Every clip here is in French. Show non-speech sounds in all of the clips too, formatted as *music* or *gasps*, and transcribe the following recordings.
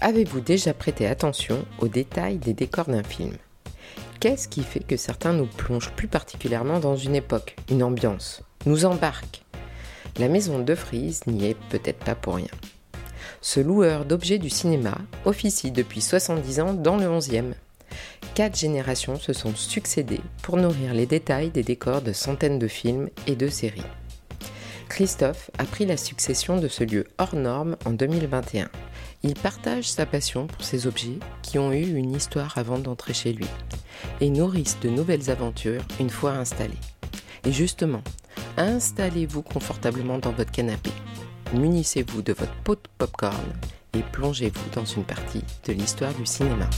Avez-vous déjà prêté attention aux détails des décors d'un film? Qu'est-ce qui fait que certains nous plongent plus particulièrement dans une époque, une ambiance, nous embarquent? La maison de Frise n'y est peut-être pas pour rien. Ce loueur d'objets du cinéma officie depuis 70 ans dans le 11e. Quatre générations se sont succédées pour nourrir les détails des décors de centaines de films et de séries. Christophe a pris la succession de ce lieu hors norme en 2021. Il partage sa passion pour ces objets qui ont eu une histoire avant d'entrer chez lui et nourrissent de nouvelles aventures une fois installés. Et justement, installez-vous confortablement dans votre canapé, munissez-vous de votre pot de popcorn et plongez-vous dans une partie de l'histoire du cinéma.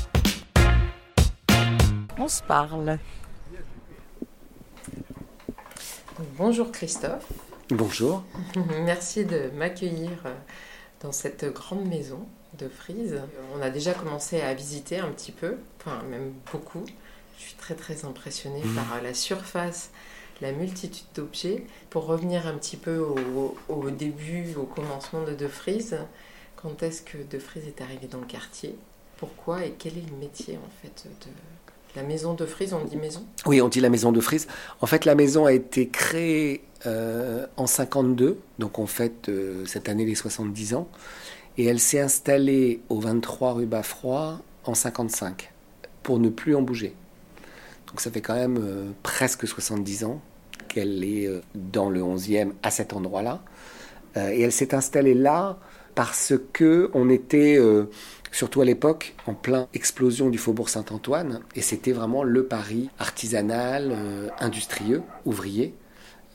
On se parle. Bonjour Christophe. Bonjour. *laughs* Merci de m'accueillir dans cette grande maison de Frise. On a déjà commencé à visiter un petit peu, enfin même beaucoup. Je suis très très impressionnée Mhm. par la surface, la multitude d'objets. Pour revenir un petit peu au, au début, au commencement de De Frise, quand est-ce que De Frise est arrivé dans le quartier? Pourquoi et quel est le métier en fait de la maison de Frise On dit maison? Oui, on dit la maison de Frise. En fait, la maison a été créée euh, en 52, donc on fête euh, cette année les 70 ans, et elle s'est installée au 23 rue Baffroy en 55, pour ne plus en bouger. Donc ça fait quand même euh, presque 70 ans qu'elle est dans le 11e à cet endroit-là. Et elle s'est installée là parce que on était, surtout à l'époque, en plein explosion du faubourg Saint-Antoine. Et c'était vraiment le Paris artisanal, euh, industrieux, ouvrier,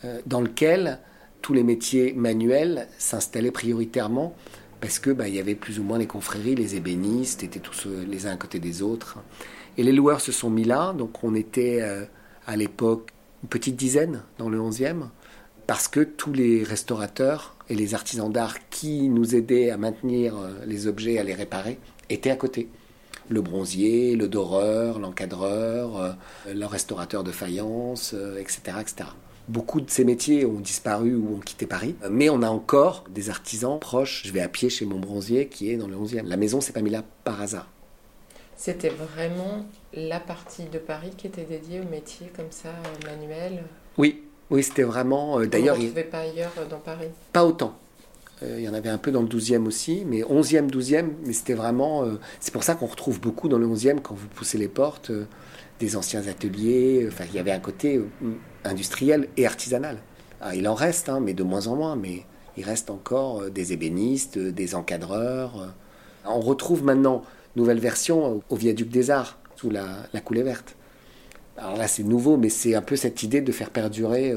euh, dans lequel tous les métiers manuels s'installaient prioritairement parce que bah, il y avait plus ou moins les confréries, les ébénistes étaient tous euh, les uns à côté des autres. Et les loueurs se sont mis là, donc on était à l'époque une petite dizaine dans le 11e, parce que tous les restaurateurs et les artisans d'art qui nous aidaient à maintenir les objets, à les réparer, étaient à côté. Le bronzier, le doreur, l'encadreur, euh, le restaurateur de faïence, euh, etc., etc. Beaucoup de ces métiers ont disparu ou ont quitté Paris, mais on a encore des artisans proches. Je vais à pied chez mon bronzier qui est dans le 11e. La maison s'est pas mise là par hasard. C'était vraiment la partie de Paris qui était dédiée aux métiers comme ça, euh, manuels? Oui, oui, c'était vraiment. euh, D'ailleurs, on ne trouvait pas ailleurs dans Paris? pas autant. Euh, il y en avait un peu dans le 12e aussi, mais 11e, 12e, mais c'était vraiment. euh, c'est pour ça qu'on retrouve beaucoup dans le 11e quand vous poussez les portes euh, des anciens ateliers. Enfin, il y avait un côté industriel et artisanal. Ah, il en reste, hein, mais de moins en moins. Mais il reste encore des ébénistes, des encadreurs. On retrouve maintenant nouvelle version au viaduc des Arts sous la, la coulée verte. Alors là, c'est nouveau, mais c'est un peu cette idée de faire perdurer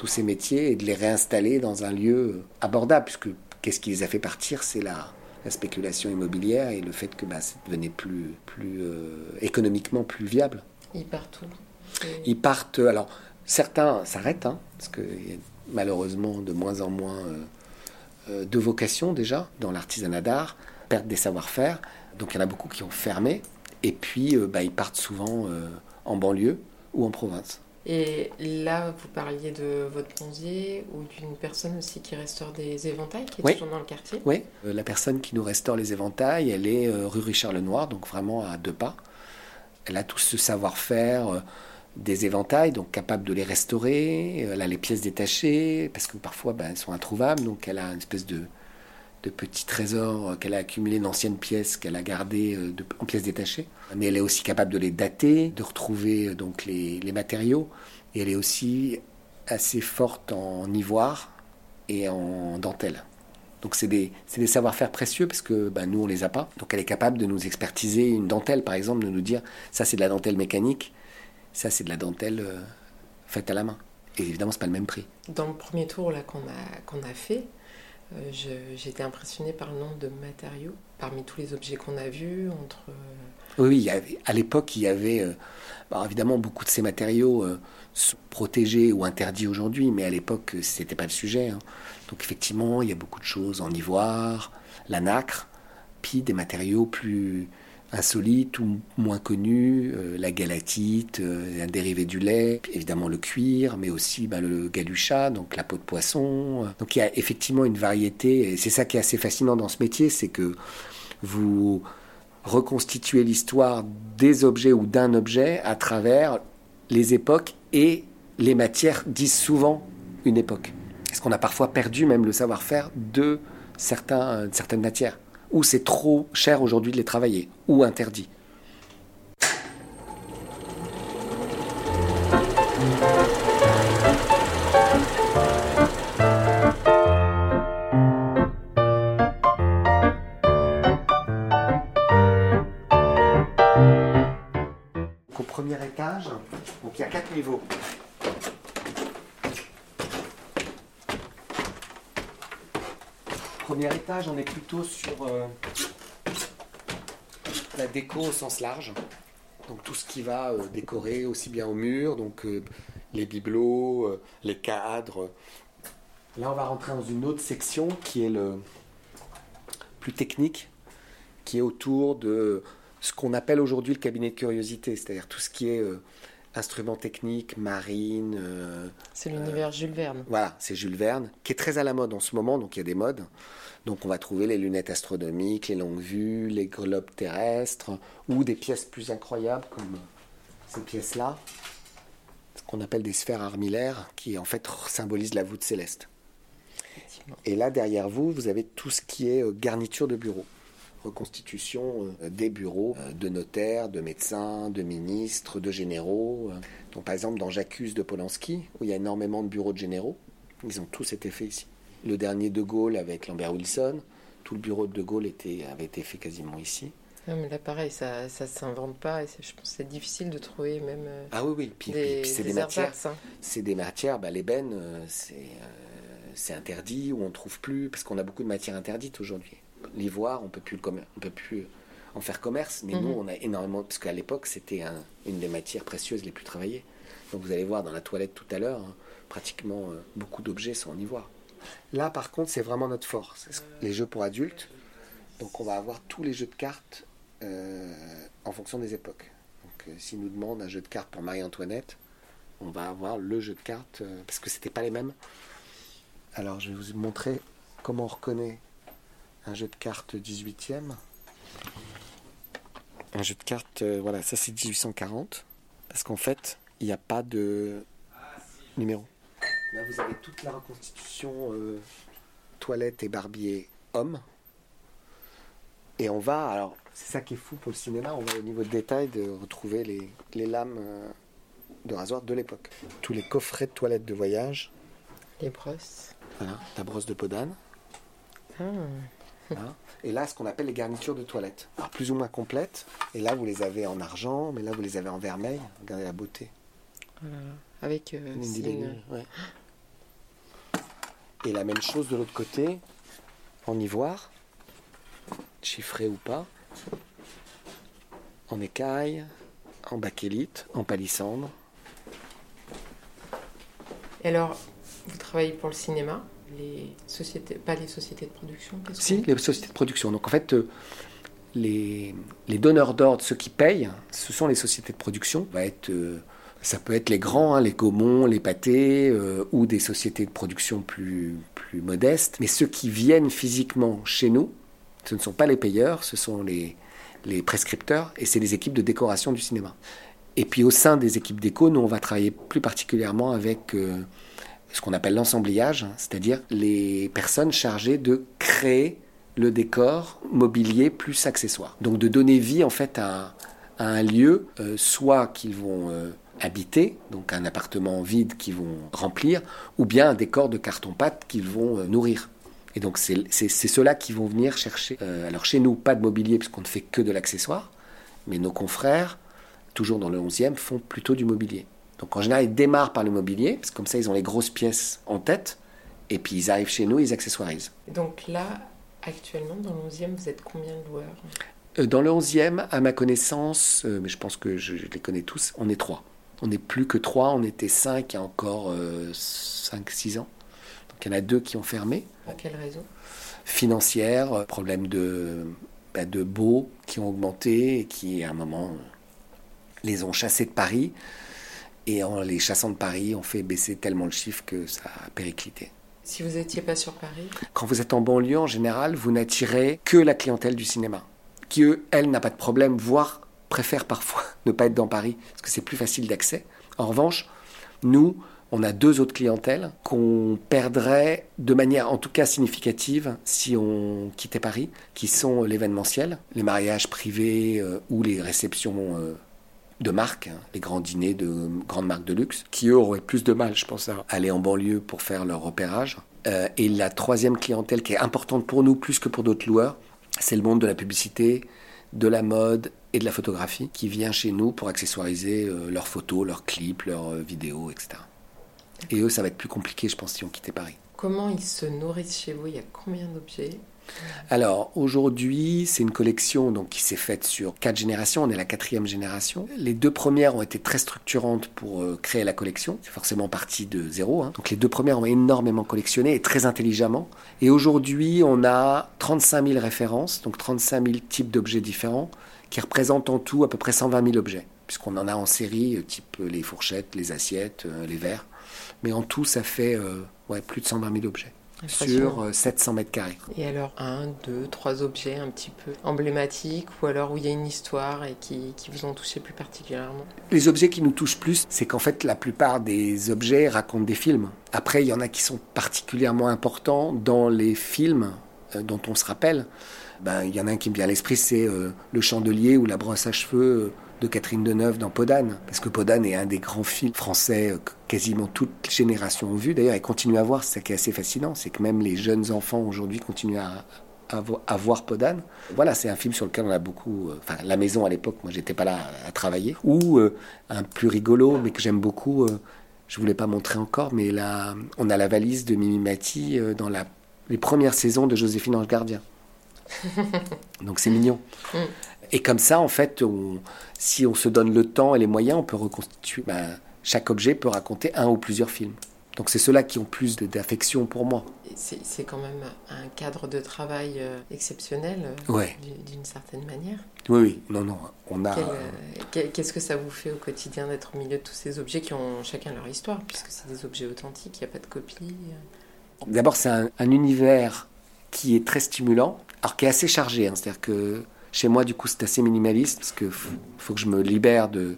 tous ces métiers et de les réinstaller dans un lieu abordable, puisque qu'est-ce qui les a fait partir C'est la, la spéculation immobilière et le fait que bah, ça devenait plus, plus euh, économiquement plus viable. Ils partent où? Ils partent, alors certains s'arrêtent, hein, parce qu'il y a malheureusement de moins en moins euh, euh, de vocations déjà dans l'artisanat d'art, perte des savoir-faire, donc il y en a beaucoup qui ont fermé, et puis euh, bah, ils partent souvent en banlieue ou en province. Et là, vous parliez de votre bronzier ou d'une personne aussi qui restaure des éventails, qui est Oui. toujours dans le quartier. Oui, euh, la personne qui nous restaure les éventails, elle est euh, rue Richard Lenoir, donc vraiment à deux pas. Elle a tout ce savoir-faire euh, des éventails, donc capable de les restaurer. Elle a les pièces détachées, parce que parfois ben, elles sont introuvables, donc elle a une espèce de, de petit trésor euh, qu'elle a accumulé d'anciennes pièces qu'elle a gardées euh, en pièces détachées. Mais elle est aussi capable de les dater, de retrouver euh, donc les, les matériaux. Et elle est aussi assez forte en ivoire et en dentelle. Donc c'est des, des savoir-faire précieux parce que bah, nous on les a pas. Donc elle est capable de nous expertiser une dentelle par exemple, de nous dire ça c'est de la dentelle mécanique, ça c'est de la dentelle faite à la main. Et évidemment c'est pas le même prix. Dans le premier tour qu'on a, qu'on a fait, euh, je- j'étais impressionnée par le nombre de matériaux parmi tous les objets qu'on a vus. Entre, Oui, il y avait, à l'époque il y avait euh, alors, évidemment beaucoup de ces matériaux euh, protégés ou interdits aujourd'hui, mais à l'époque euh, c'était pas le sujet. hein. Donc effectivement il y a beaucoup de choses en ivoire, la nacre, puis des matériaux plus insolites ou moins connues, euh, la galatite, un dérivé du lait, évidemment le cuir, mais aussi ben, le galucha, donc la peau de poisson. Donc il y a effectivement une variété, et c'est ça qui est assez fascinant dans ce métier, c'est que vous reconstituez l'histoire des objets ou d'un objet à travers les époques et les matières disent souvent une époque. Est-ce qu'on a parfois perdu même le savoir-faire de certains, certaines matières Ou c'est trop cher aujourd'hui de les travailler Ou interdit premier étage, on est plutôt sur euh, la déco au sens large. Donc tout ce qui va euh, décorer aussi bien au mur, donc euh, les bibelots, les cadres. Là, on va rentrer dans une autre section qui est le plus technique, qui est autour de ce qu'on appelle aujourd'hui le cabinet de curiosité, c'est-à-dire tout ce qui est instruments techniques, marine. c'est l'univers Jules Verne. Voilà, c'est Jules Verne, qui est très à la mode en ce moment, donc il y a des modes. Donc on va trouver les lunettes astronomiques, les longues vues, les globes terrestres, ou des pièces plus incroyables comme ces pièces-là, ce qu'on appelle des sphères armillaires, qui en fait symbolisent la voûte céleste. Et là, derrière vous, vous avez tout ce qui est euh, garniture de bureaux reconstitution euh, des bureaux euh, de notaires, de médecins, de ministres, de généraux. Donc par exemple dans J'accuse de Polanski, où il y a énormément de bureaux de généraux, ils ont tous été faits ici le dernier De Gaulle avec Lambert Wilson. Tout le bureau de De Gaulle était, avait été fait quasiment ici. Non, mais là, pareil, ça ne s'invente pas. Et je pense que c'est difficile de trouver même. Euh, ah oui, oui. Puis, des, c'est des, matières. Hein. C'est des matières. Bah, l'ébène, euh, c'est, euh, c'est interdit ou on ne trouve plus. Parce qu'on a beaucoup de matières interdites aujourd'hui. L'ivoire, on peut plus on peut plus en faire commerce. Mais nous, mhm. on a énormément. Parce qu'à l'époque, c'était une des matières précieuses les plus travaillées. Donc vous allez voir dans la toilette tout à l'heure, hein, pratiquement beaucoup d'objets sont en ivoire. Là, par contre, c'est vraiment notre force. Les jeux pour adultes. Donc, on va avoir tous les jeux de cartes euh, en fonction des époques. Donc, euh, s'ils nous demandent un jeu de cartes pour Marie-Antoinette, on va avoir le jeu de cartes euh, parce que c'était pas les mêmes. Alors, je vais vous montrer comment on reconnaît un jeu de cartes 18e. Un jeu de cartes, voilà, ça c'est 1840. Parce qu'en fait, il n'y a pas de numéro. Là, vous avez toute la reconstitution euh, toilette et barbier homme. Et on va, alors, c'est ça qui est fou pour le cinéma, on va au niveau de détail de retrouver les, lames euh, de rasoir de l'époque. Tous les coffrets de toilette de voyage. Les brosses. Voilà, la brosse de peau d'âne. Ah. Et là, ce qu'on appelle les garnitures de toilette. Alors, plus ou moins complètes. Et là, vous les avez en argent, mais là, vous les avez en vermeil. Regardez la beauté. Avec euh, *gasps* et la même chose de l'autre côté, en ivoire, chiffré ou pas, en écaille, en bakélite, en palissandre. Et alors, vous travaillez pour le cinéma, les sociétés, pas les sociétés de production Si, les sociétés de production. Donc en fait, euh, les, les donneurs d'ordre, ceux qui payent, ce sont les sociétés de production. va être euh, ça peut être les grands, hein, les Gaumont, les Pâtés, euh, ou des sociétés de production plus, plus modestes. Mais ceux qui viennent physiquement chez nous, ce ne sont pas les payeurs, ce sont les, les prescripteurs, et c'est les équipes de décoration du cinéma. Et puis au sein des équipes déco, nous, on va travailler plus particulièrement avec euh, ce qu'on appelle l'ensemblage, hein, c'est-à-dire les personnes chargées de créer le décor mobilier plus accessoire. Donc de donner vie en fait à, un lieu, euh, soit qu'ils vont habiter, donc un appartement vide qu'ils vont remplir, ou bien un décor de carton-pâte qu'ils vont euh, nourrir. Et donc c'est ceux-là qui vont venir chercher. Euh, alors chez nous, pas de mobilier puisqu'on ne fait que de l'accessoire, mais nos confrères, toujours dans le 11e, font plutôt du mobilier. Donc en général, ils démarrent par le mobilier, parce que comme ça, ils ont les grosses pièces en tête, et puis ils arrivent chez nous, ils accessoirisent. Donc là, actuellement, dans le 11e, vous êtes combien de loueurs euh, Dans le 11e, à ma connaissance, mais je pense que je les connais tous, on est trois. On n'est plus que trois, on était cinq il y a encore 5-6 euh, ans. Donc il y en a deux qui ont fermé. À quelle raison? Financière, euh, problème de bah, de beaux qui ont augmenté et qui, à un moment, les ont chassés de Paris. Et en les chassant de Paris, on fait baisser tellement le chiffre que ça a périclité. Si vous n'étiez pas sur Paris Quand vous êtes en banlieue, en général, vous n'attirez que la clientèle du cinéma, qui, eux, elle, n'a pas de problème, voire préfère parfois *laughs* ne pas être dans Paris, parce que c'est plus facile d'accès. En revanche, nous, on a deux autres clientèles qu'on perdrait de manière en tout cas significative si on quittait Paris, qui sont l'événementiel, les mariages privés euh, ou les réceptions euh, de marques, hein, les grands dîners de grandes marques de luxe, qui eux auraient plus de mal, je pense, à aller en banlieue pour faire leur opérage. Euh, et la troisième clientèle qui est importante pour nous plus que pour d'autres loueurs, c'est le monde de la publicité, de la mode et de la photographie qui vient chez nous pour accessoiriser leurs photos, leurs clips, leurs vidéos, etc. Et eux, ça va être plus compliqué, je pense, si on quittait Paris. Comment ils se nourrissent chez vous? Il y a combien d'objets? Alors aujourd'hui, c'est une collection donc, qui s'est faite sur quatre générations. On est la quatrième génération. Les deux premières ont été très structurantes pour euh, créer la collection. C'est forcément parti de zéro. Hein. Donc les deux premières ont énormément collectionné et très intelligemment. Et aujourd'hui, on a 35 000 références, donc 35 000 types d'objets différents, qui représentent en tout à peu près 120 000 objets, puisqu'on en a en série, euh, type les fourchettes, les assiettes, euh, les verres. Mais en tout, ça fait euh, plus de 120 000 objets sur 700 euh, mètres carrés. Et alors, un, deux, trois objets un petit peu emblématiques ou alors où il y a une histoire et qui, qui vous ont touché plus particulièrement? Les objets qui nous touchent plus, c'est qu'en fait, la plupart des objets racontent des films. Après, il y en a qui sont particulièrement importants dans les films euh, dont on se rappelle. Ben, il y en a un qui me vient à l'esprit, c'est Le Chandelier ou La brosse à cheveux de Catherine Deneuve dans Podane. Parce que Podane est un des grands films français que quasiment toutes les générations ont vu d'ailleurs et continuent à voir. C'est ça qui est assez fascinant, c'est que même les jeunes enfants aujourd'hui continuent à, à, voir Podane. Voilà, c'est un film sur lequel on a beaucoup. Euh, enfin, La Maison à l'époque, moi j'étais pas là à, travailler. Ou euh, un plus rigolo, mais que j'aime beaucoup. Euh, je voulais pas montrer encore, mais là, on a la valise de Mimi Mati dans la, les premières saisons de Joséphine Ange Gardien. *laughs* Donc c'est mignon. Et comme ça, en fait, si on se donne le temps et les moyens, on peut reconstituer. Ben, chaque objet peut raconter un ou plusieurs films. Donc c'est ceux-là qui ont plus d'affection pour moi. C'est quand même un cadre de travail euh, exceptionnel, euh, d'une certaine manière. Oui, oui, non, non, on a... Euh, qu'est-ce que ça vous fait au quotidien d'être au milieu de tous ces objets qui ont chacun leur histoire, puisque c'est des objets authentiques, il n'y a pas de copie D'abord, c'est un, univers qui est très stimulant, alors qui est assez chargé, hein. c'est-à-dire que chez moi, du coup, c'est assez minimaliste parce qu'il faut, que je me libère de,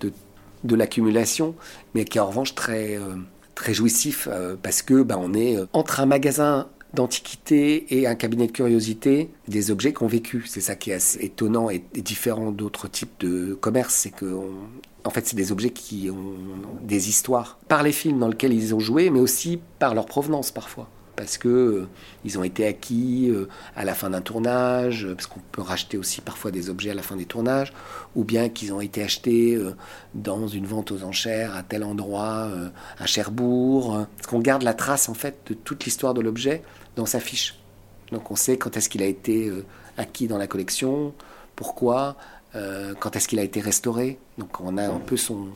de, l'accumulation, mais qui est en revanche très, euh, très jouissif euh, parce que ben, on est euh, entre un magasin d'antiquité et un cabinet de curiosité des objets qu'on vécu. C'est ça qui est assez étonnant et, différent d'autres types de commerce, c'est que en fait, c'est des objets qui ont des histoires par les films dans lesquels ils ont joué, mais aussi par leur provenance parfois parce que euh, ils ont été acquis euh, à la fin d'un tournage, euh, parce qu'on peut racheter aussi parfois des objets à la fin des tournages, ou bien qu'ils ont été achetés dans une vente aux enchères à tel endroit, à Cherbourg, parce qu'on garde la trace en fait de toute l'histoire de l'objet dans sa fiche. Donc on sait quand est-ce qu'il a été acquis dans la collection, pourquoi, quand est-ce qu'il a été restauré. Donc on a un peu son,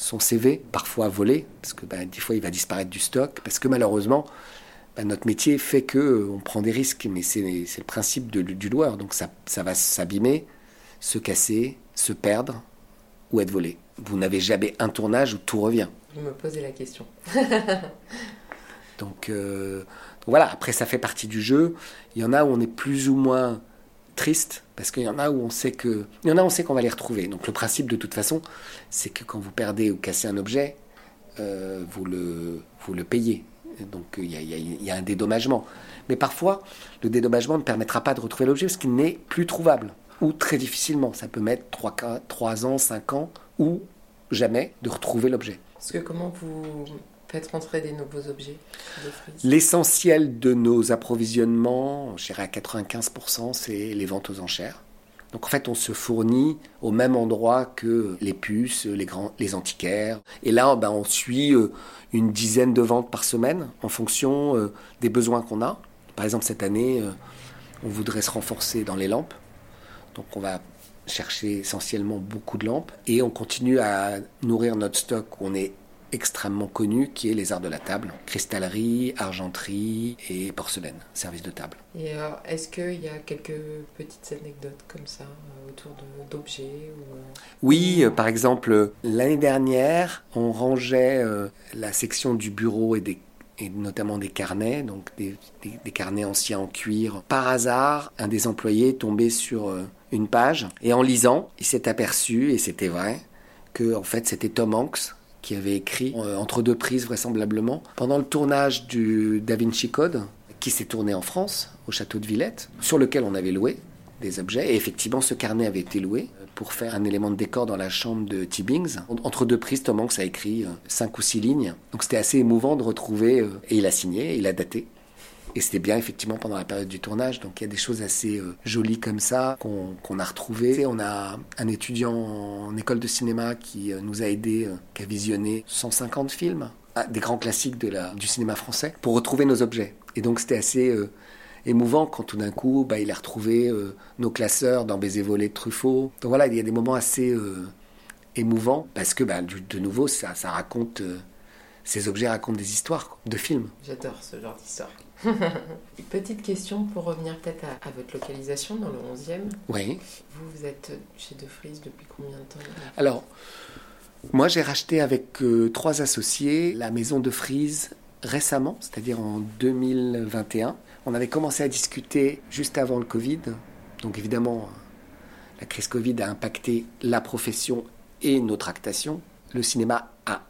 son CV, parfois volé, parce que ben, des fois il va disparaître du stock, parce que malheureusement, ben, notre métier fait que euh, on prend des risques, mais c'est le principe du loueur. Donc ça, ça va s'abîmer, se casser, se perdre ou être volé. Vous n'avez jamais un tournage où tout revient. Je me posais la question. *laughs* donc, euh, donc, voilà, après ça fait partie du jeu. Il y en a où on est plus ou moins triste parce qu'il y en a où on sait qu'on va les retrouver. Donc le principe de toute façon, c'est que quand vous perdez ou cassez un objet, euh, vous le vous le payez. Donc il y, a, un dédommagement. Mais parfois, le dédommagement ne permettra pas de retrouver l'objet parce qu'il n'est plus trouvable. Ou très difficilement. Ça peut mettre 3, 3 ans, 5 ans, ou jamais de retrouver l'objet. Parce que comment vous faites rentrer des nouveaux objets L'essentiel de nos approvisionnements, je dirais à 95%, c'est les ventes aux enchères. Donc en fait, on se fournit au même endroit que les puces, les, grands, les antiquaires. Et là, ben, on suit euh, une dizaine de ventes par semaine en fonction euh, des besoins qu'on a. Par exemple, cette année, euh, on voudrait se renforcer dans les lampes. Donc on va chercher essentiellement beaucoup de lampes. Et on continue à nourrir notre stock. On est extrêmement connu qui est les arts de la table, cristallerie, argenterie et porcelaine, service de table. Et est-ce qu'il y a quelques petites anecdotes comme ça euh, autour d'objets ou... Euh, oui, par exemple, l'année dernière, on rangeait la section du bureau et des et notamment des carnets, donc des, des, carnets anciens en cuir. Par hasard, un des employés tombait sur une page et en lisant, il s'est aperçu, et c'était vrai, que en fait c'était Tom Hanks qui avait écrit euh, entre deux prises vraisemblablement pendant le tournage du Da Vinci Code qui s'est tourné en France au château de Villette sur lequel on avait loué des objets et effectivement ce carnet avait été loué pour faire un élément de décor dans la chambre de Tibbings. Entre deux prises, Tom Hanks a écrit euh, cinq ou six lignes. Donc c'était assez émouvant de retrouver, euh, et il a signé, il a daté. Et c'était bien effectivement pendant la période du tournage. Donc il y a des choses assez euh, jolies comme ça qu'on a retrouvées. On a un étudiant en école de cinéma qui euh, nous a aidé, euh, qui a visionné 150 films, ah, des grands classiques du cinéma français, pour retrouver nos objets. Et donc c'était assez émouvant quand tout d'un coup bah, il a retrouvé nos classeurs dans Baiser volé de Truffaut. Donc voilà, il y a des moments assez émouvants parce que bah, de nouveau ça raconte ces objets racontent des histoires de films. J'adore ce genre d'histoire. *laughs* Petite question pour revenir peut-être à, votre localisation dans le 11e. Oui. Vous, vous êtes chez De Vries depuis combien de temps Alors, moi j'ai racheté avec euh, trois associés la maison de Frise récemment, c'est-à-dire en 2021. On avait commencé à discuter juste avant le Covid. Donc évidemment, la crise Covid a impacté la profession et nos tractations. Le cinéma a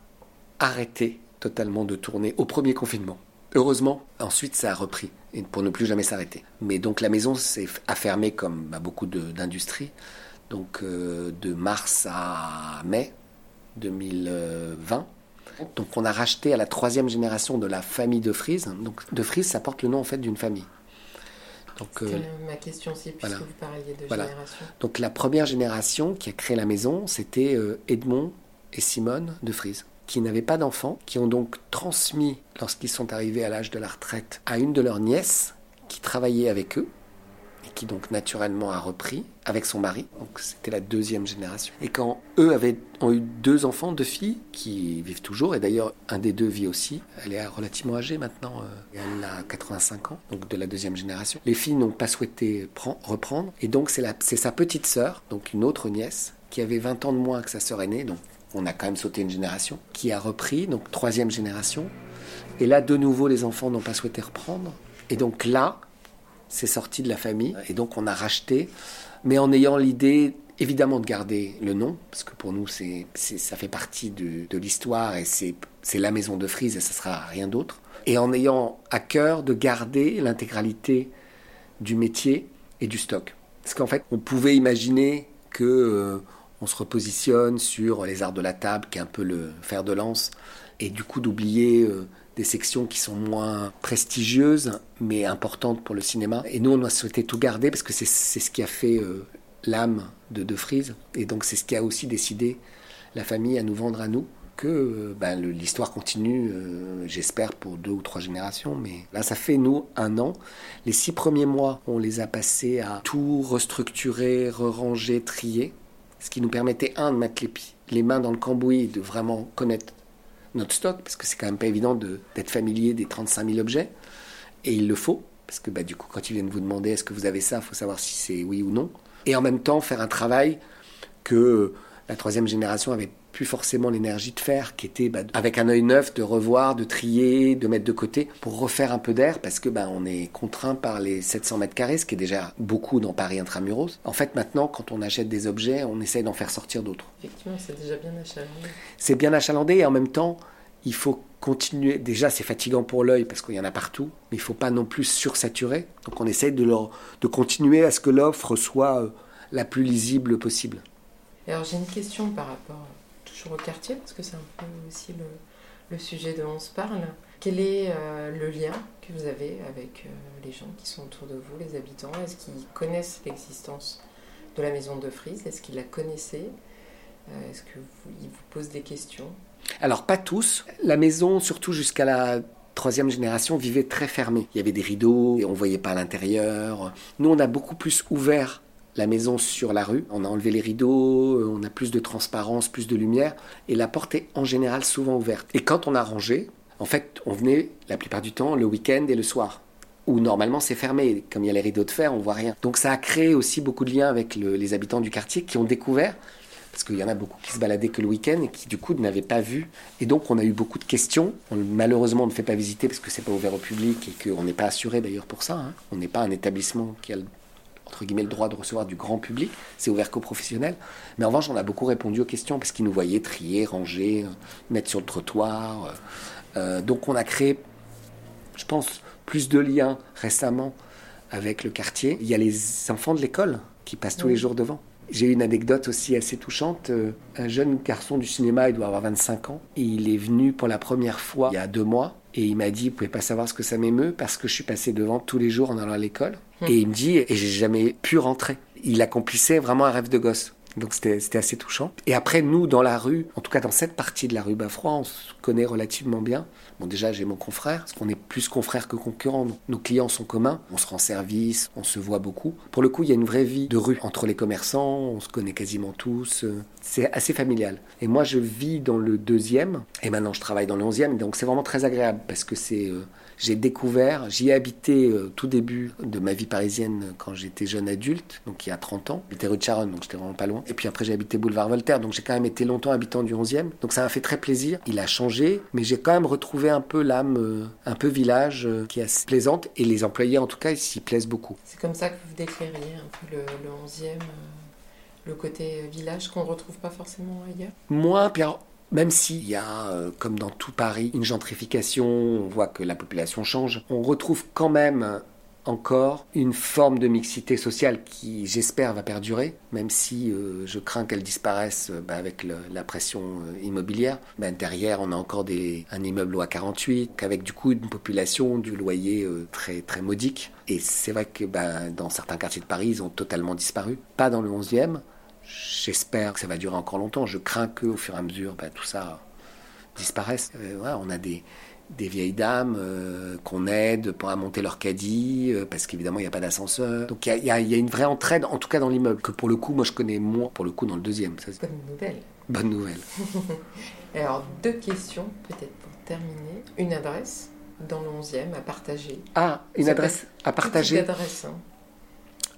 arrêté totalement de tourner au premier confinement. Heureusement, ensuite ça a repris pour ne plus jamais s'arrêter. Mais donc la maison s'est fermé comme bah, beaucoup d'industries, donc euh, de mars à mai 2020. Donc on a racheté à la troisième génération de la famille de Frise. Donc de Frise, ça porte le nom en fait d'une famille. Donc, euh, ma question aussi, puisque vous parliez de génération. Donc la première génération qui a créé la maison, c'était euh, Edmond et Simone de Frise qui n'avaient pas d'enfants, qui ont donc transmis, lorsqu'ils sont arrivés à l'âge de la retraite, à une de leurs nièces qui travaillait avec eux, et qui donc naturellement a repris avec son mari. Donc c'était la deuxième génération. Et quand eux avaient, ont eu deux enfants, deux filles, qui vivent toujours, et d'ailleurs un des deux vit aussi, elle est relativement âgée maintenant, euh, elle a 85 ans, donc de la deuxième génération. Les filles n'ont pas souhaité reprendre, et donc c'est sa petite sœur, donc une autre nièce, qui avait 20 ans de moins que sa sœur aînée, donc on a quand même sauté une génération, qui a repris, donc troisième génération. Et là, de nouveau, les enfants n'ont pas souhaité reprendre. Et donc là, c'est sorti de la famille. Et donc on a racheté, mais en ayant l'idée évidemment de garder le nom, parce que pour nous, c'est, ça fait partie de, l'histoire et c'est, la maison de Frise et ça sera rien d'autre. Et en ayant à cœur de garder l'intégralité du métier et du stock. Parce qu'en fait, on pouvait imaginer que euh, on se repositionne sur les arts de la table, qui est un peu le fer de lance, et du coup d'oublier euh, des sections qui sont moins prestigieuses, mais importantes pour le cinéma. Et nous, on a souhaité tout garder, parce que c'est ce qui a fait euh, l'âme de De Frise, et donc c'est ce qui a aussi décidé la famille à nous vendre à nous que euh, ben, l'histoire continue, j'espère, pour deux ou trois générations. Mais là, ça fait, nous, un an. Les six premiers mois, on les a passés à tout restructurer, re-ranger, trier ce qui nous permettait, un, de mettre les, mains dans le cambouis, de vraiment connaître notre stock, parce que c'est quand même pas évident d'être familier des 35 000 objets, et il le faut, parce que bah, du coup, quand ils viennent vous demander est-ce que vous avez ça, il faut savoir si c'est oui ou non, et en même temps faire un travail que la troisième génération avait plus forcément l'énergie de faire, qui était bah, avec un œil neuf de revoir, de trier, de mettre de côté pour refaire un peu d'air parce que bah, on est contraint par les 700 mètres carrés, ce qui est déjà beaucoup dans Paris intramuros. En fait, maintenant, quand on achète des objets, on essaye d'en faire sortir d'autres. Effectivement, c'est déjà bien achalandé. C'est bien achalandé et en même temps, il faut continuer. Déjà, c'est fatigant pour l'œil parce qu'il y en a partout, mais il ne faut pas non plus sursaturer. Donc, on essaye de, leur, de continuer à ce que l'offre soit euh, la plus lisible possible. Alors, j'ai une question par rapport au quartier, parce que c'est un peu aussi le, sujet dont on se parle. Quel est euh, le lien que vous avez avec euh, les gens qui sont autour de vous, les habitants? Est-ce qu'ils connaissent l'existence de la maison de Frise Est-ce qu'ils la connaissaient? Euh, Est-ce qu'ils vous posent des questions? Alors, pas tous. La maison, surtout jusqu'à la troisième génération, vivait très fermée. Il y avait des rideaux et on ne voyait pas à l'intérieur. Nous, on a beaucoup plus ouvert la maison sur la rue. On a enlevé les rideaux, on a plus de transparence, plus de lumière, et la porte est en général souvent ouverte. Et quand on a rangé, en fait, on venait la plupart du temps le week-end et le soir où normalement c'est fermé. Comme il y a les rideaux de fer, on voit rien. Donc ça a créé aussi beaucoup de liens avec les habitants du quartier qui ont découvert, parce qu'il y en a beaucoup qui se baladaient que le week-end et qui du coup n'avaient pas vu. Et donc on a eu beaucoup de questions. malheureusement, on ne fait pas visiter parce que c'est pas ouvert au public et qu'on n'est pas assuré d'ailleurs pour ça. Hein. On n'est pas un établissement qui a entre guillemets le droit de recevoir du grand public. C'est ouvert qu'aux professionnels. Mais en revanche, on a beaucoup répondu aux questions parce qu'ils nous voyaient trier, ranger, mettre sur le trottoir. Euh, donc on a créé, je pense, plus de liens récemment avec le quartier. Il y a les enfants de l'école qui passent tous les jours devant. J'ai une anecdote aussi assez touchante. Euh, un jeune garçon du cinéma, il doit avoir 25 ans, et il est venu pour la première fois il y a deux mois, et il m'a dit, vous pouvez pas savoir ce que ça m'émeut, parce que je suis passé devant tous les jours en allant à l'école. Hum. Et il me dit, et j'ai jamais pu rentrer. Il accomplissait vraiment un rêve de gosse. Donc c'était assez touchant. Et après, nous, dans la rue, en tout cas dans cette partie de la rue Bafroy, on se connaît relativement bien. Bon, déjà, j'ai mon confrère, parce qu'on est plus confrères que concurrents. Nos clients sont communs, on se rend service, on se voit beaucoup. Pour le coup, il y a une vraie vie de rue entre les commerçants, on se connaît quasiment tous. Euh, c'est assez familial. Et moi, je vis dans le deuxième, et maintenant je travaille dans le onzième, donc c'est vraiment très agréable, parce que c'est... Euh, j'ai découvert, j'y ai habité euh, tout début de ma vie parisienne quand j'étais jeune adulte, donc il y a 30 ans. J'étais rue de Charonne, donc j'étais vraiment pas loin. Et puis après, j'ai habité boulevard Voltaire, donc j'ai quand même été longtemps habitant du 11e. Donc ça m'a fait très plaisir. Il a changé, mais j'ai quand même retrouvé un peu l'âme, euh, un peu village, euh, qui est assez plaisante. Et les employés, en tout cas, ils s'y plaisent beaucoup. C'est comme ça que vous décririez un peu le, 11e le côté village qu'on ne retrouve pas forcément ailleurs? Moi, Pierre, même s'il y a, euh, comme dans tout Paris, une gentrification, on voit que la population change, on retrouve quand même encore une forme de mixité sociale qui, j'espère, va perdurer, même si euh, je crains qu'elle disparaisse euh, bah, avec la pression immobilière. Bah, derrière, on a encore des, un immeuble à 48, avec du coup une population du loyer très, très modique. Et c'est vrai que bah, dans certains quartiers de Paris, ils ont totalement disparu. Pas dans le 11e, J'espère que ça va durer encore longtemps. Je crains qu'au fur et à mesure, tout ça disparaisse. Euh, on a des, des vieilles dames euh, qu'on aide pour monter leur caddie, euh, parce qu'évidemment, il n'y a pas d'ascenseur. Donc il y, a, une vraie entraide, en tout cas dans l'immeuble, que pour le coup, moi je connais moins, pour le coup, dans le deuxième. Ça, Bonne nouvelle. Bonne nouvelle. *laughs* Alors, deux questions, peut-être pour terminer. Une adresse dans le 11e à partager. Ah, une adresse à partager. Une adresse. Hein.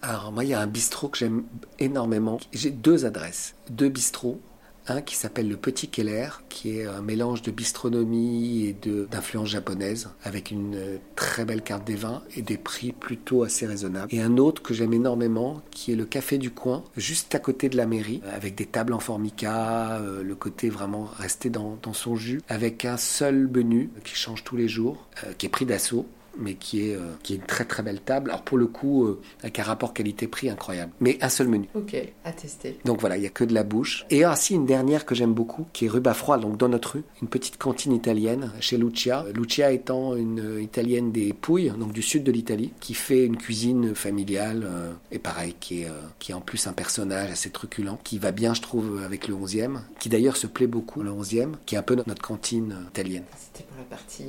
Alors moi, il y a un bistrot que j'aime énormément. J'ai deux adresses, deux bistrots. Un qui s'appelle le Petit Keller, qui est un mélange de bistronomie et d'influence japonaise, avec une euh, très belle carte des vins et des prix plutôt assez raisonnables. Et un autre que j'aime énormément, qui est le Café du Coin, juste à côté de la mairie, avec des tables en formica, euh, le côté vraiment resté dans, son jus, avec un seul menu qui change tous les jours, euh, qui est pris d'assaut mais qui est, euh, qui est une très très belle table. Alors pour le coup, euh, avec un rapport qualité-prix incroyable. Mais un seul menu. Ok, à tester. Donc voilà, il n'y a que de la bouche. Et ainsi une dernière que j'aime beaucoup, qui est rue Bafroy, donc dans notre rue, une petite cantine italienne chez Lucia. Lucia étant une italienne des Pouilles, donc du sud de l'Italie, qui fait une cuisine familiale, euh, et pareil, qui est, qui est en plus un personnage assez truculent, qui va bien, je trouve, avec le 11e, qui d'ailleurs se plaît beaucoup, le 11e, qui est un peu notre cantine italienne. C'était pour la partie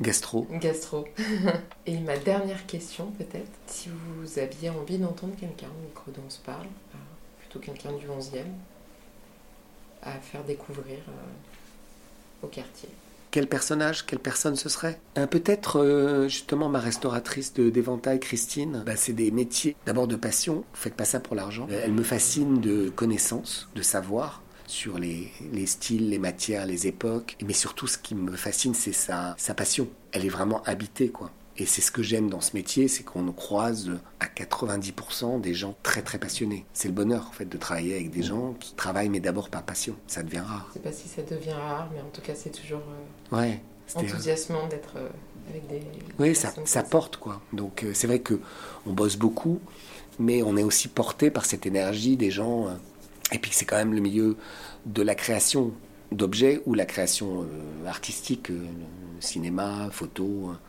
Gastro. Gastro. *laughs* Et ma dernière question, peut-être, si vous aviez envie d'entendre quelqu'un au micro dont on se parle, euh, plutôt quelqu'un du 11e, à faire découvrir euh, au quartier. Quel personnage, quelle personne ce serait? Euh, Peut-être justement ma restauratrice d'éventail, Christine. Bah, c'est des métiers d'abord de passion, faites pas ça pour l'argent. Elle me fascine de connaissances, de savoir sur les, styles, les matières, les époques. Mais surtout, ce qui me fascine, c'est sa, sa passion. Elle est vraiment habitée, quoi. Et c'est ce que j'aime dans ce métier, c'est qu'on croise à 90% des gens très très passionnés. C'est le bonheur en fait de travailler avec des gens qui travaillent mais d'abord par passion. Ça devient rare. Je sais pas si ça devient rare, mais en tout cas c'est toujours euh, ouais, enthousiasmant d'être euh, avec des. Oui, ça, ça porte quoi. Donc euh, c'est vrai que on bosse beaucoup, mais on est aussi porté par cette énergie des gens et puis c'est quand même le milieu de la création d'objets ou la création euh, artistique, euh, cinéma, photo. Hein.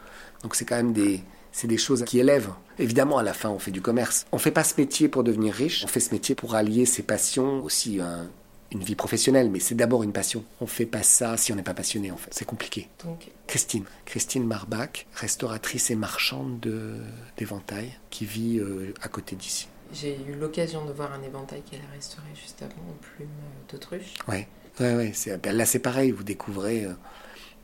Donc c'est quand même des, c'est des choses qui élèvent. Évidemment, à la fin, on fait du commerce. On fait pas ce métier pour devenir riche. On fait ce métier pour allier ses passions, aussi une vie professionnelle. Mais c'est d'abord une passion. On fait pas ça si on n'est pas passionné, en fait. C'est compliqué. Donc... Christine, Christine Marbach, restauratrice et marchande d'éventail, qui vit euh, à côté d'ici. J'ai eu l'occasion de voir un éventail qu'elle a restauré juste avant en plume d'autruche. Ouais, ouais, ouais. C'est, ben là, c'est pareil. Vous découvrez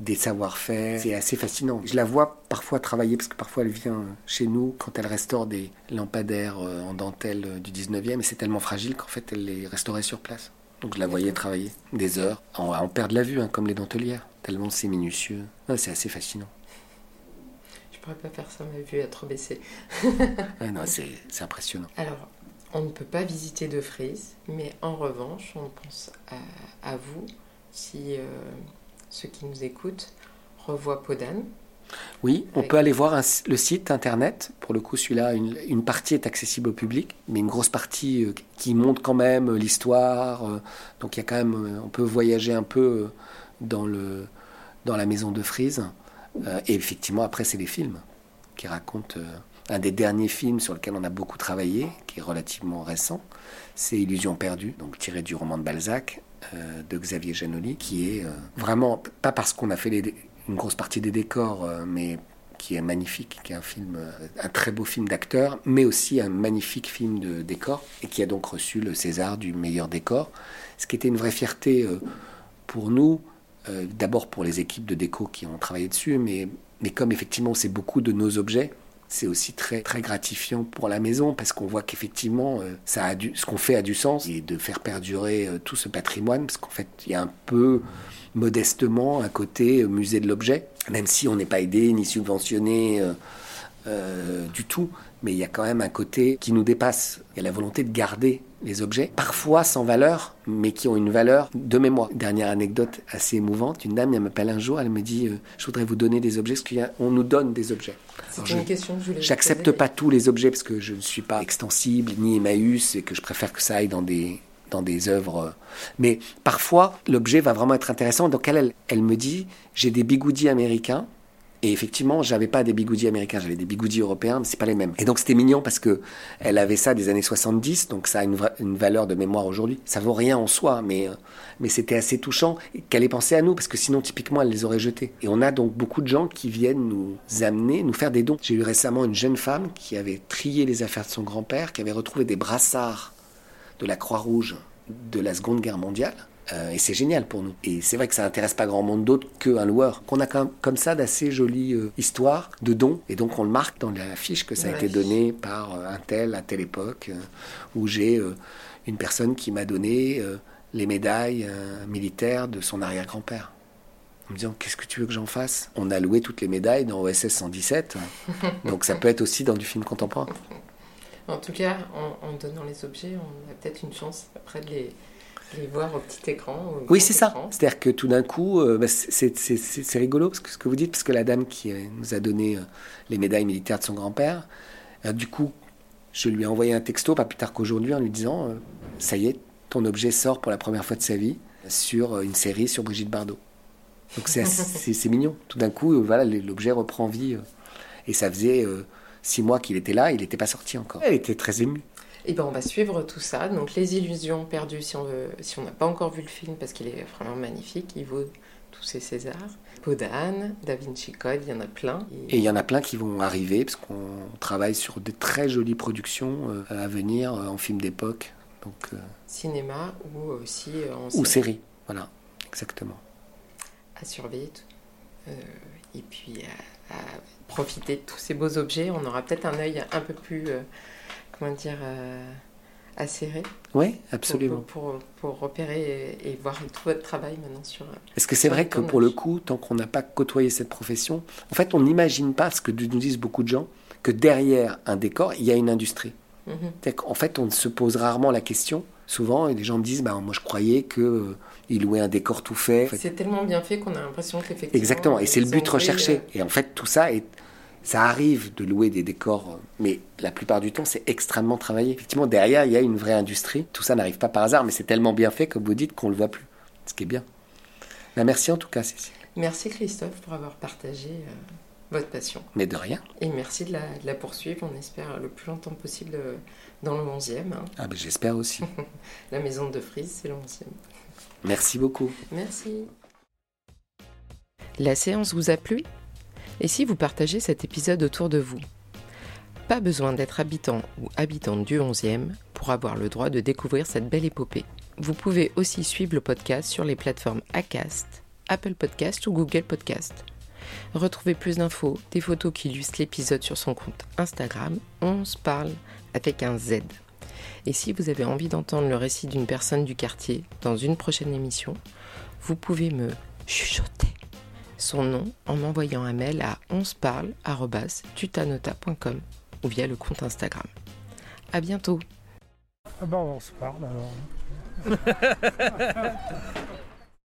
des savoir-faire. C'est assez fascinant. Je la vois parfois travailler, parce que parfois elle vient chez nous quand elle restaure des lampadaires euh, en dentelle euh, du 19e, et c'est tellement fragile qu'en fait elle les restaurait sur place. Donc je la voyais travailler des heures, en, en perdre la vue, hein, comme les dentelières, tellement c'est minutieux. c'est assez fascinant. Je pourrais pas faire ça, ma vue est trop baissée. non, c'est impressionnant. Alors, on ne peut pas visiter de frise, mais en revanche, on pense à, vous si... Euh, ceux qui nous écoutent revoient Podane. Oui, on peut aller voir le site internet. Pour le coup, celui-là, une, partie est accessible au public, mais une grosse partie euh, qui montre quand même euh, l'histoire. Euh, donc, il y a quand même, on peut voyager un peu dans, le, dans la maison de Frise. Et effectivement, après, c'est les films qui racontent. un des derniers films sur lequel on a beaucoup travaillé, qui est relativement récent, c'est Illusion perdue, donc tiré du roman de Balzac, euh, de Xavier Janoli, qui est euh, vraiment, pas parce qu'on a fait une grosse partie des décors, euh, mais qui est magnifique, qui est un film, un très beau film d'acteur, mais aussi un magnifique film de décor, et qui a donc reçu le César du meilleur décor, ce qui était une vraie fierté pour nous, d'abord pour les équipes de déco qui ont travaillé dessus, mais, mais comme effectivement c'est beaucoup de nos objets, c'est aussi très, très gratifiant pour la maison parce qu'on voit qu'effectivement, euh, ce qu'on fait a du sens et de faire perdurer euh, tout ce patrimoine parce qu'en fait, il y a un peu modestement un côté euh, musée de l'objet, même si on n'est pas aidé ni subventionné du tout, mais il y a quand même un côté qui nous dépasse. Il y a la volonté de garder les objets, parfois sans valeur, mais qui ont une valeur de mémoire. Dernière anecdote assez émouvante, une dame elle m'appelle un jour, elle me dit Je voudrais vous donner des objets, parce qu'on nous donne des objets. C'est une question que je J'accepte pas tous les objets parce que je ne suis pas extensible ni Emmaüs et que je préfère que ça aille dans des dans des œuvres. Mais parfois, l'objet va vraiment être intéressant. Donc elle, elle me dit, j'ai des bigoudis américains et effectivement, j'avais pas des bigoudis américains, j'avais des bigoudis européens, mais c'est pas les mêmes. Et donc c'était mignon parce que elle avait ça des années 70, donc ça a une, valeur de mémoire aujourd'hui. Ça vaut rien en soi, mais, mais c'était assez touchant qu'elle ait pensé à nous parce que sinon, typiquement, elle les aurait jetés. Et on a donc beaucoup de gens qui viennent nous amener, nous faire des dons. J'ai eu récemment une jeune femme qui avait trié les affaires de son grand-père, qui avait retrouvé des brassards de la Croix-Rouge de la Seconde Guerre mondiale euh, et c'est génial pour nous. Et c'est vrai que ça n'intéresse pas grand monde d'autre qu'un loueur. Qu'on a comme, ça d'assez jolies euh, histoires de dons. Et donc on le marque dans la fiche que ça a été donné par euh, un tel à telle époque, où j'ai une personne qui m'a donné les médailles militaires de son arrière-grand-père. En me disant qu'est-ce que tu veux que j'en fasse? On a loué toutes les médailles dans OSS 117. *laughs* donc ça peut être aussi dans du film contemporain. En tout cas, en, en donnant les objets, on a peut-être une chance après de les les voir au petit écran. oui, c'est ça. C'est-à-dire que tout d'un coup, euh, bah, c'est rigolo parce que ce que vous dites, parce que la dame qui euh, nous a donné euh, les médailles militaires de son grand-père, du coup, je lui ai envoyé un texto, pas plus tard qu'aujourd'hui, en lui disant Ça y est, ton objet sort pour la première fois de sa vie sur une série sur Brigitte Bardot. Donc *laughs* c'est mignon. Tout d'un coup, voilà, l'objet reprend vie. et ça faisait six mois qu'il était là, il n'était pas sorti encore. Elle était très émue. Et ben on va suivre tout ça. Donc les illusions perdues, si on veut, si on n'a pas encore vu le film, parce qu'il est vraiment magnifique, il vaut tous ces Césars. Podane, Da Vinci Code, il y en a plein. Et il y en a plein qui vont arriver, parce qu'on travaille sur de très jolies productions euh, à venir euh, en film d'époque. Donc, euh, Cinéma ou aussi en série. Ou série, voilà, exactement. À surveiller. et puis à, profiter de tous ces beaux objets. On aura peut-être un œil un peu plus comment dire, euh, acéré. Oui, absolument. Pour, pour, repérer et, voir tout votre travail maintenant sur. Est-ce que c'est vrai que pour le coup, tant qu'on n'a pas côtoyé cette profession, en fait, on n'imagine pas ce que nous disent beaucoup de gens, que derrière un décor, il y a une industrie. Mhm. En fait, on se pose rarement la question. Souvent, et les gens me disent, bah, moi je croyais que euh, il louait un décor tout fait. C'est tellement bien fait qu'on a l'impression qu'effectivement. Exactement, et c'est le but recherché. Euh, et en fait, tout ça est ça arrive de louer des décors, mais la plupart du temps, c'est extrêmement travaillé. Effectivement, derrière, il y a une vraie industrie. Tout ça n'arrive pas par hasard, mais c'est tellement bien fait, comme vous dites, qu'on ne le voit plus. Ce qui est bien. Ben, merci en tout cas, Cécile. Merci Christophe pour avoir partagé euh, votre passion. Mais de rien. Et merci de la, poursuivre, on espère le plus longtemps possible euh, dans le 11e. Hein. Ah ben j'espère aussi. *laughs* la maison de Frise, c'est le 11e. Merci beaucoup. Merci. La séance vous a plu? Et si vous partagez cet épisode autour de vous? Pas besoin d'être habitant ou habitante du 11e pour avoir le droit de découvrir cette belle épopée. Vous pouvez aussi suivre le podcast sur les plateformes Acast, Apple Podcast ou Google Podcast. Retrouvez plus d'infos, des photos qui illustrent l'épisode sur son compte Instagram, on se parle avec un Z. Et si vous avez envie d'entendre le récit d'une personne du quartier dans une prochaine émission, vous pouvez me chuchoter son nom en m'envoyant un mail à onsparle.tutanota.com ou via le compte Instagram. À bientôt Ah bah on se parle alors. *laughs*